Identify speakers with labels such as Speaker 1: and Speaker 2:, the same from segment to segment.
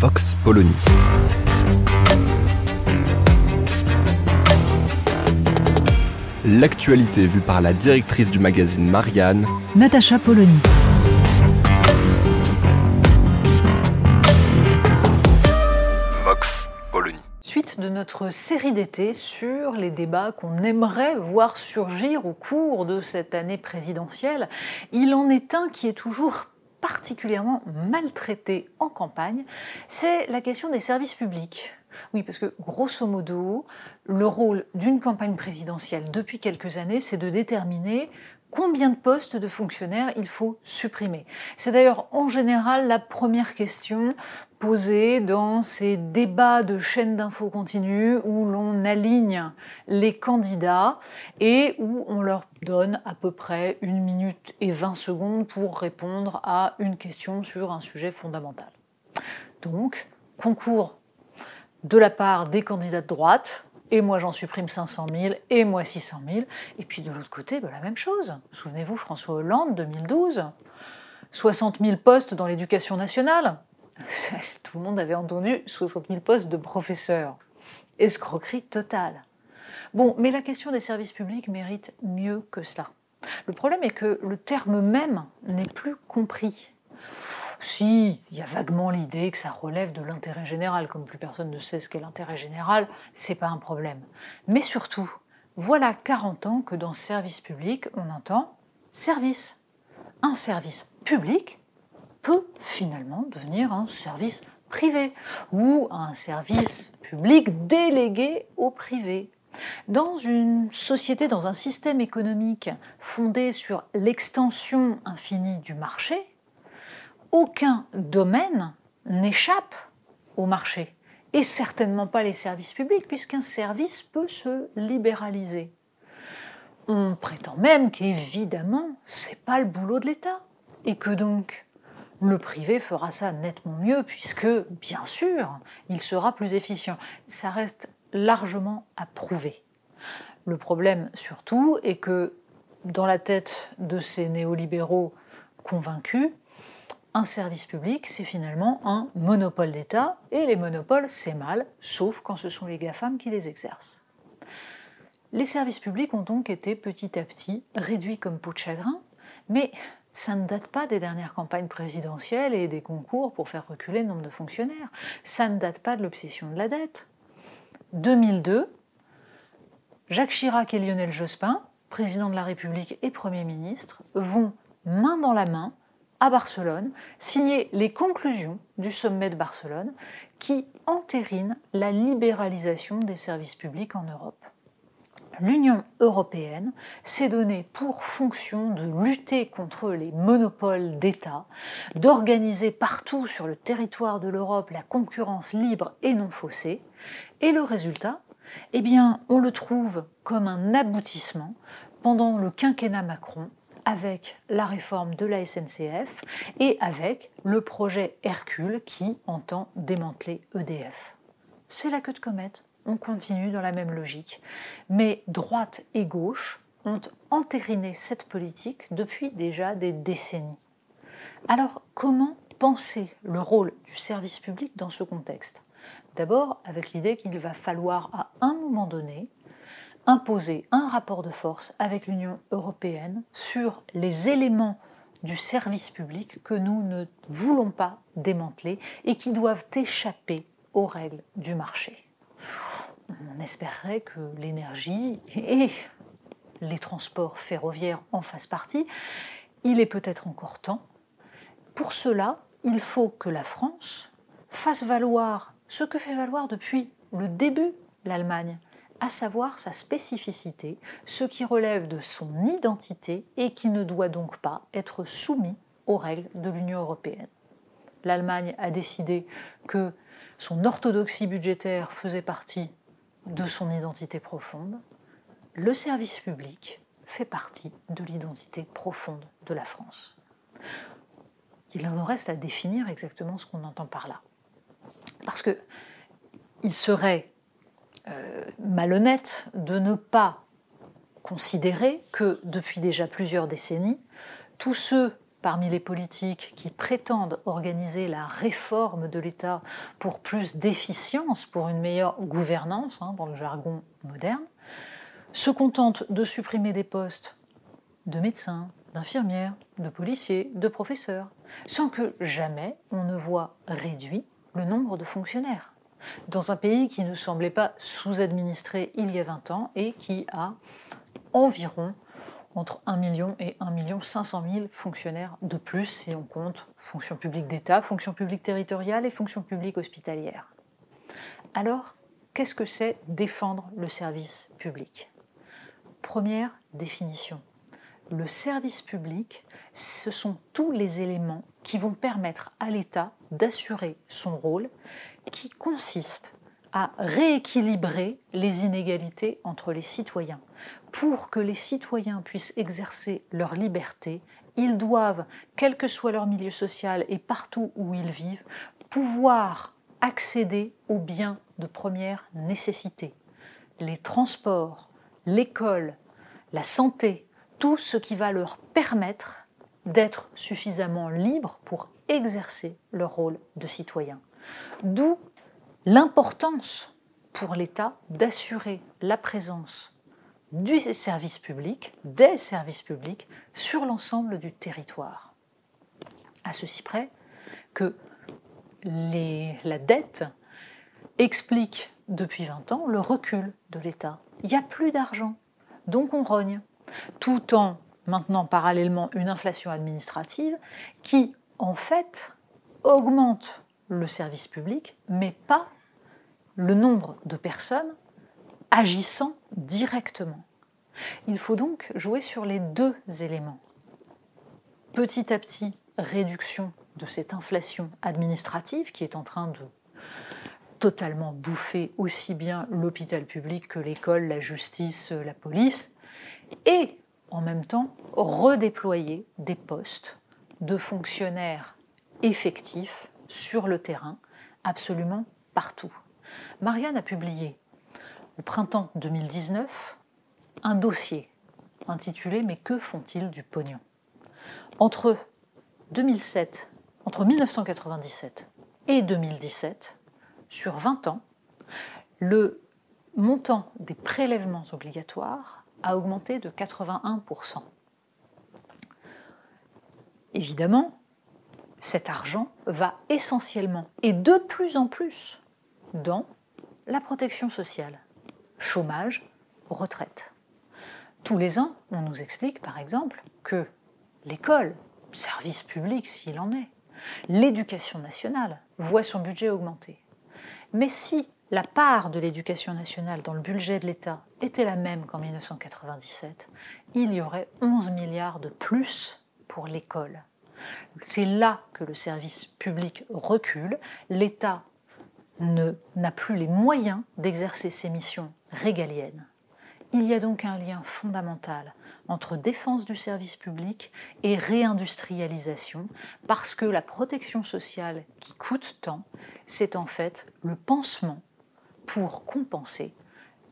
Speaker 1: Vox Polony. L'actualité vue par la directrice du magazine Marianne,
Speaker 2: Natacha Polony.
Speaker 1: Vox Polony.
Speaker 2: Suite de notre série d'été sur les débats qu'on aimerait voir surgir au cours de cette année présidentielle, il en est un qui est toujours particulièrement maltraité en campagne, c'est la question des services publics. Oui, parce que grosso modo, le rôle d'une campagne présidentielle depuis quelques années, c'est de déterminer combien de postes de fonctionnaires il faut supprimer. C'est d'ailleurs en général la première question posée dans ces débats de chaînes d'infos continues où l'on aligne les candidats et où on leur donne à peu près une minute et 20 secondes pour répondre à une question sur un sujet fondamental. Donc, concours de la part des candidats de droite, et moi j'en supprime 500 000, et moi 600 000, et puis de l'autre côté, ben, la même chose. Souvenez-vous, François Hollande, 2012, 60 000 postes dans l'éducation nationale. Tout le monde avait entendu 60 000 postes de professeurs. Escroquerie totale. Bon, mais la question des services publics mérite mieux que cela. Le problème est que le terme même n'est plus compris. Si, il y a vaguement l'idée que ça relève de l'intérêt général, comme plus personne ne sait ce qu'est l'intérêt général, c'est pas un problème. Mais surtout, voilà 40 ans que dans service public, on entend service. Un service public peut finalement devenir un service privé ou un service public délégué au privé. Dans une société, dans un système économique fondé sur l'extension infinie du marché, aucun domaine n'échappe au marché, et certainement pas les services publics, puisqu'un service peut se libéraliser. On prétend même qu'évidemment, c'est pas le boulot de l'État, et que donc le privé fera ça nettement mieux, puisque, bien sûr, il sera plus efficient. Ça reste largement à prouver. Le problème, surtout, est que dans la tête de ces néolibéraux convaincus, un service public, c'est finalement un monopole d'État, et les monopoles, c'est mal, sauf quand ce sont les GAFAM qui les exercent. Les services publics ont donc été petit à petit réduits comme peau de chagrin, mais ça ne date pas des dernières campagnes présidentielles et des concours pour faire reculer le nombre de fonctionnaires. Ça ne date pas de l'obsession de la dette. 2002, Jacques Chirac et Lionel Jospin, président de la République et Premier ministre, vont main dans la main à Barcelone signer les conclusions du sommet de Barcelone qui entérinent la libéralisation des services publics en Europe. L'Union européenne s'est donnée pour fonction de lutter contre les monopoles d'État, d'organiser partout sur le territoire de l'Europe la concurrence libre et non faussée, et le résultat, eh bien, on le trouve comme un aboutissement pendant le quinquennat Macron avec la réforme de la SNCF et avec le projet Hercule qui entend démanteler EDF. C'est la queue de comète, on continue dans la même logique. Mais droite et gauche ont entériné cette politique depuis déjà des décennies. Alors comment penser le rôle du service public dans ce contexte? D'abord avec l'idée qu'il va falloir à un moment donné imposer un rapport de force avec l'Union européenne sur les éléments du service public que nous ne voulons pas démanteler et qui doivent échapper aux règles du marché. On espérerait que l'énergie et les transports ferroviaires en fassent partie. Il est peut-être encore temps. Pour cela, il faut que la France fasse valoir ce que fait valoir depuis le début l'Allemagne, à savoir sa spécificité, ce qui relève de son identité et qui ne doit donc pas être soumis aux règles de l'Union européenne. L'Allemagne a décidé que son orthodoxie budgétaire faisait partie de son identité profonde. Le service public fait partie de l'identité profonde de la France. Il nous reste à définir exactement ce qu'on entend par là. Parce que il serait euh, malhonnête de ne pas considérer que depuis déjà plusieurs décennies, tous ceux parmi les politiques qui prétendent organiser la réforme de l'État pour plus d'efficience, pour une meilleure gouvernance, hein, dans le jargon moderne, se contentent de supprimer des postes de médecins, d'infirmières, de policiers, de professeurs, sans que jamais on ne voit réduit le nombre de fonctionnaires. Dans un pays qui ne semblait pas sous-administré il y a 20 ans et qui a environ entre 1 million et 1 million 500 000 fonctionnaires de plus si on compte fonction publique d'État, fonction publique territoriale et fonction publique hospitalière. Alors, qu'est-ce que c'est défendre le service public? Première définition. Le service public, ce sont tous les éléments qui vont permettre à l'État d'assurer son rôle qui consiste à rééquilibrer les inégalités entre les citoyens. Pour que les citoyens puissent exercer leur liberté, ils doivent, quel que soit leur milieu social et partout où ils vivent, pouvoir accéder aux biens de première nécessité. Les transports, l'école, la santé, tout ce qui va leur permettre d'être suffisamment libres pour exercer leur rôle de citoyen. D'où l'importance pour l'État d'assurer la présence du service public, des services publics, sur l'ensemble du territoire. À ceci près que la dette explique depuis 20 ans le recul de l'État. Il n'y a plus d'argent, donc on rogne, tout en maintenant parallèlement une inflation administrative qui, en fait, augmente le service public, mais pas le nombre de personnes agissant directement. Il faut donc jouer sur les deux éléments. Petit à petit, réduction de cette inflation administrative qui est en train de totalement bouffer aussi bien l'hôpital public que l'école, la justice, la police, et en même temps redéployer des postes de fonctionnaires effectifs sur le terrain, absolument partout. Marianne a publié au printemps 2019 un dossier intitulé Mais que font-ils du pognon? Entre 2007, entre 1997 et 2017, sur 20 ans, le montant des prélèvements obligatoires a augmenté de 81%. Évidemment, cet argent va essentiellement et de plus en plus dans la protection sociale, chômage, retraite. Tous les ans, on nous explique par exemple que l'école, service public s'il en est, l'éducation nationale voit son budget augmenter. Mais si la part de l'éducation nationale dans le budget de l'État était la même qu'en 1997, il y aurait 11 milliards de plus pour l'école. C'est là que le service public recule. L'État n'a plus les moyens d'exercer ses missions régaliennes. Il y a donc un lien fondamental entre défense du service public et réindustrialisation, parce que la protection sociale qui coûte tant, c'est en fait le pansement pour compenser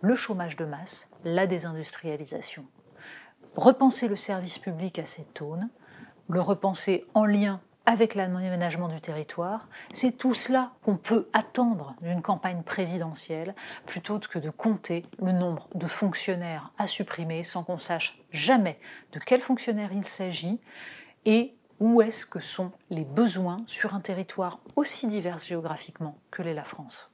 Speaker 2: le chômage de masse, la désindustrialisation. Repenser le service public à cette aune, le repenser en lien avec l'aménagement du territoire, c'est tout cela qu'on peut attendre d'une campagne présidentielle plutôt que de compter le nombre de fonctionnaires à supprimer sans qu'on sache jamais de quel fonctionnaire il s'agit et où est-ce que sont les besoins sur un territoire aussi divers géographiquement que l'est la France.